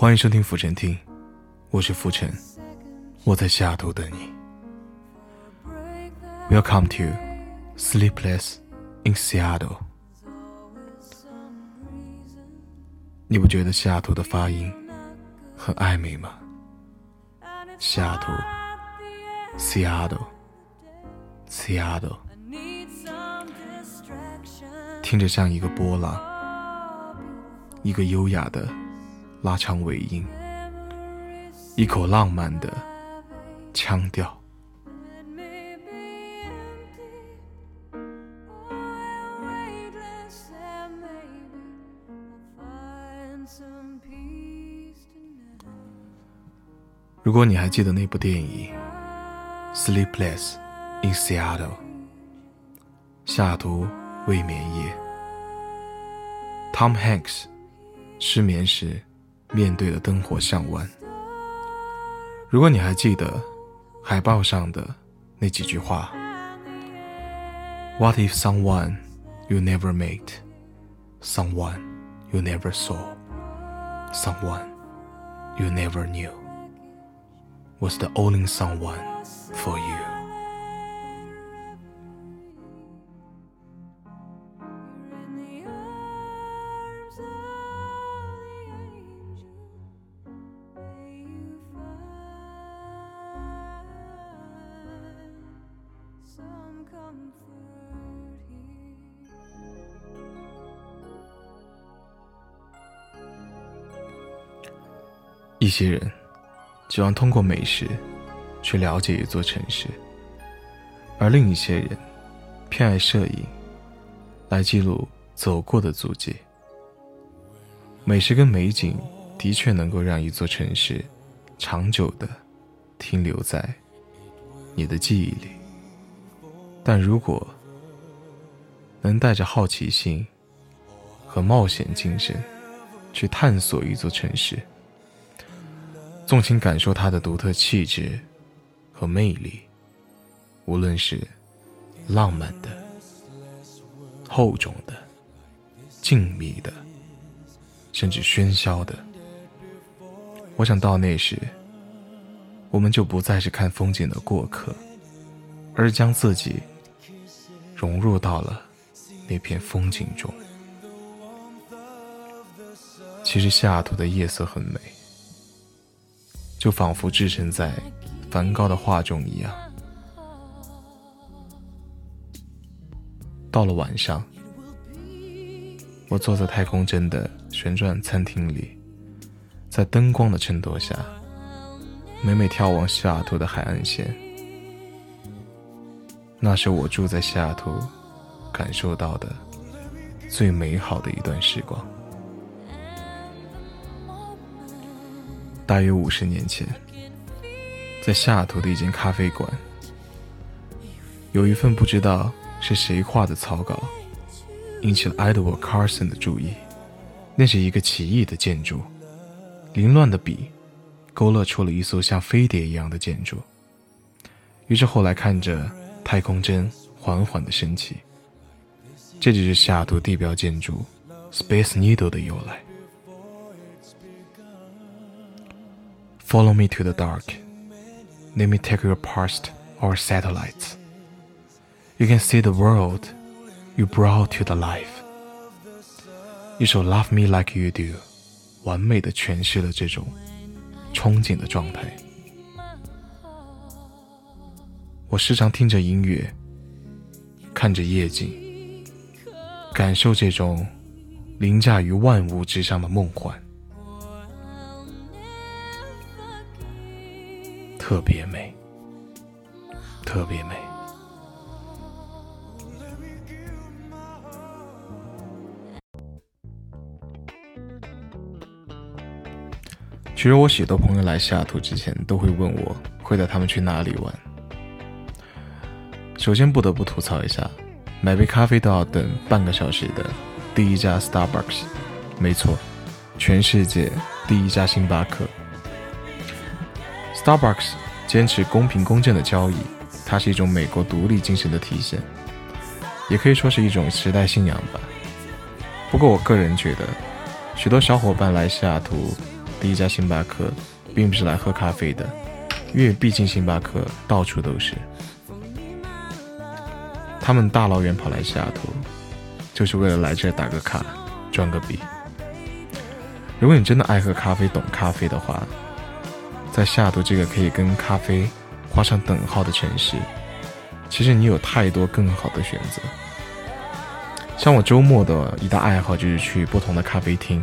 欢迎收听浮沉听，我是浮沉，我在西雅图等你。Welcome to Sleepless in Seattle。你不觉得西雅图的发音很暧昧吗？西雅图，Seattle，Seattle，听着像一个波浪，一个优雅的。拉长尾音，一口浪漫的腔调。如果你还记得那部电影《Sleepless in Seattle》，西雅图未眠夜，Tom Hanks 失眠时。面对了灯火巷湾。如果你还记得海报上的那几句话：“What if someone you never met, someone you never saw, someone you never knew was the only someone for you？” 一些人喜欢通过美食去了解一座城市，而另一些人偏爱摄影来记录走过的足迹。美食跟美景的确能够让一座城市长久的停留在你的记忆里，但如果能带着好奇心和冒险精神去探索一座城市，纵情感受它的独特气质和魅力，无论是浪漫的、厚重的、静谧的，甚至喧嚣的，我想到那时，我们就不再是看风景的过客，而将自己融入到了那片风景中。其实西雅图的夜色很美。就仿佛置身在梵高的画中一样。到了晚上，我坐在太空针的旋转餐厅里，在灯光的衬托下，每每眺望西雅图的海岸线。那是我住在西雅图感受到的最美好的一段时光。大约五十年前，在西雅图的一间咖啡馆，有一份不知道是谁画的草稿，引起了 Edward Carson 的注意。那是一个奇异的建筑，凌乱的笔勾勒出了一艘像飞碟一样的建筑。于是后来看着太空针缓缓的升起，这就是西雅图地标建筑 Space Needle 的由来。Follow me to the dark. Let me take your past our satellites. You can see the world you brought to the life. 一首《Love Me Like You Do》完美的诠释了这种憧憬的状态。我时常听着音乐，看着夜景，感受这种凌驾于万物之上的梦幻。特别美，特别美。其实我许多朋友来西雅图之前都会问我会带他们去哪里玩。首先不得不吐槽一下，买杯咖啡都要等半个小时的第一家 Starbucks，没错，全世界第一家星巴克。Starbucks 坚持公平公正的交易，它是一种美国独立精神的体现，也可以说是一种时代信仰吧。不过我个人觉得，许多小伙伴来西雅图第一家星巴克，并不是来喝咖啡的，因为毕竟星巴克到处都是。他们大老远跑来西雅图，就是为了来这打个卡，赚个币。如果你真的爱喝咖啡、懂咖啡的话，在西雅图这个可以跟咖啡画上等号的城市，其实你有太多更好的选择。像我周末的一大爱好就是去不同的咖啡厅，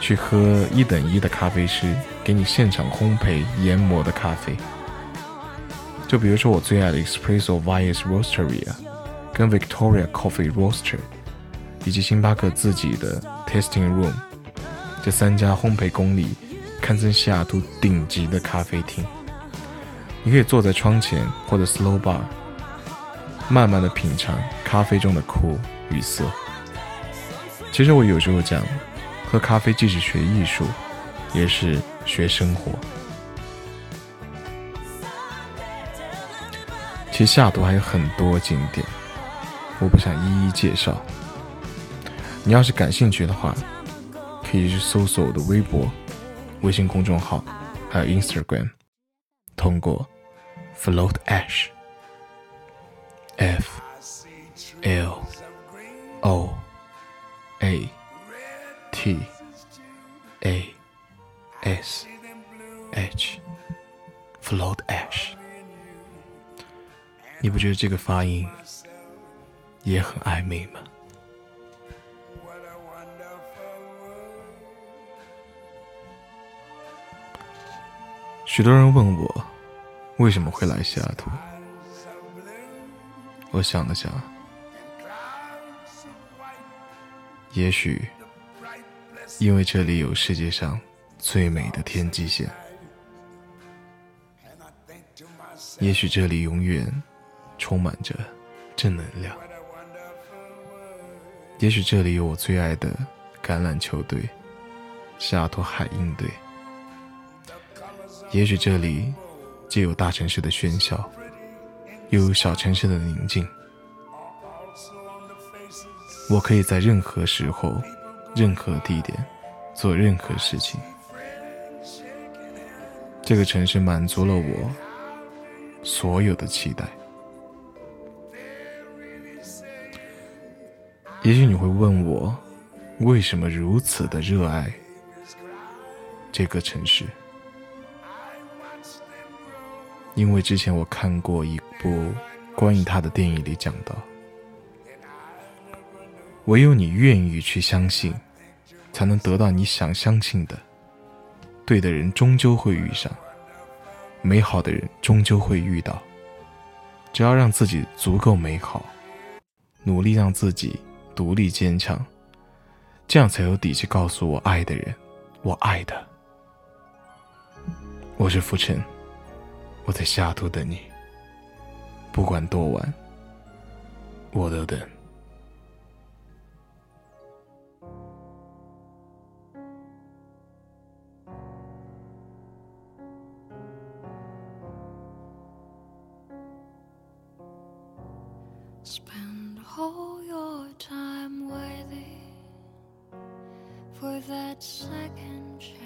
去喝一等一的咖啡师给你现场烘焙研磨的咖啡。就比如说我最爱的 Espresso Vias Roasteria，跟 Victoria Coffee Roaster，以及星巴克自己的 Tasting Room，这三家烘焙功力堪称西雅图顶级的咖啡厅。你可以坐在窗前或者 Slow Bar，慢慢的品尝咖啡中的苦与涩。其实我有时候讲，喝咖啡既是学艺术，也是学生活。其实下图还有很多景点，我不想一一介绍。你要是感兴趣的话，可以去搜索我的微博、微信公众号，还有 Instagram，通过 Float Ash，F L O A T A S H，Float Ash。你不觉得这个发音也很暧昧吗？许多人问我为什么会来西雅图，我想了想，也许因为这里有世界上最美的天际线，也许这里永远。充满着正能量。也许这里有我最爱的橄榄球队——西雅图海鹰队。也许这里既有大城市的喧嚣，又有小城市的宁静。我可以在任何时候、任何地点做任何事情。这个城市满足了我所有的期待。也许你会问我，为什么如此的热爱这个城市？因为之前我看过一部关于他的电影，里讲到，唯有你愿意去相信，才能得到你想相信的。对的人终究会遇上，美好的人终究会遇到。只要让自己足够美好，努力让自己。独立坚强，这样才有底气告诉我爱的人，我爱的。我是浮尘，我在下图等你，不管多晚，我都等。Spend all your time waiting for that second chance,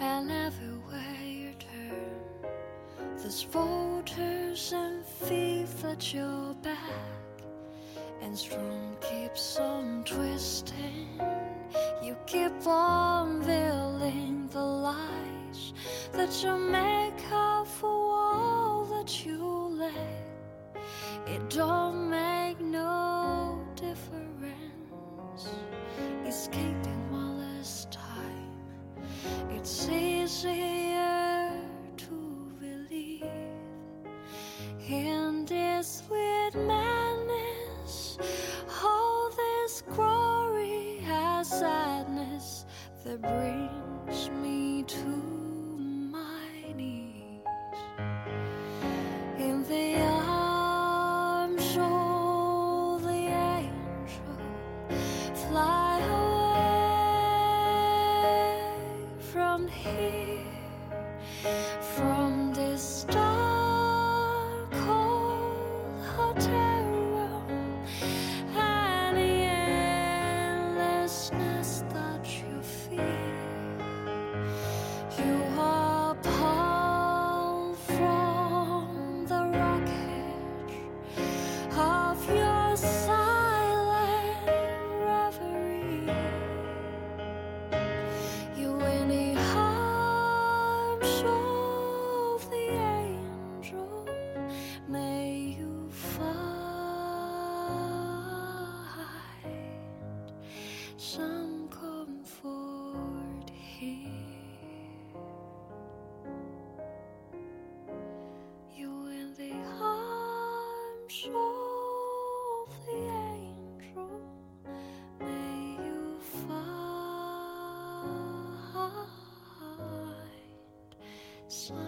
and everywhere you turn, there's voters and thief at your back, and strong keeps on twisting. You keep on veiling the lies that you make up for all that you let. It don't So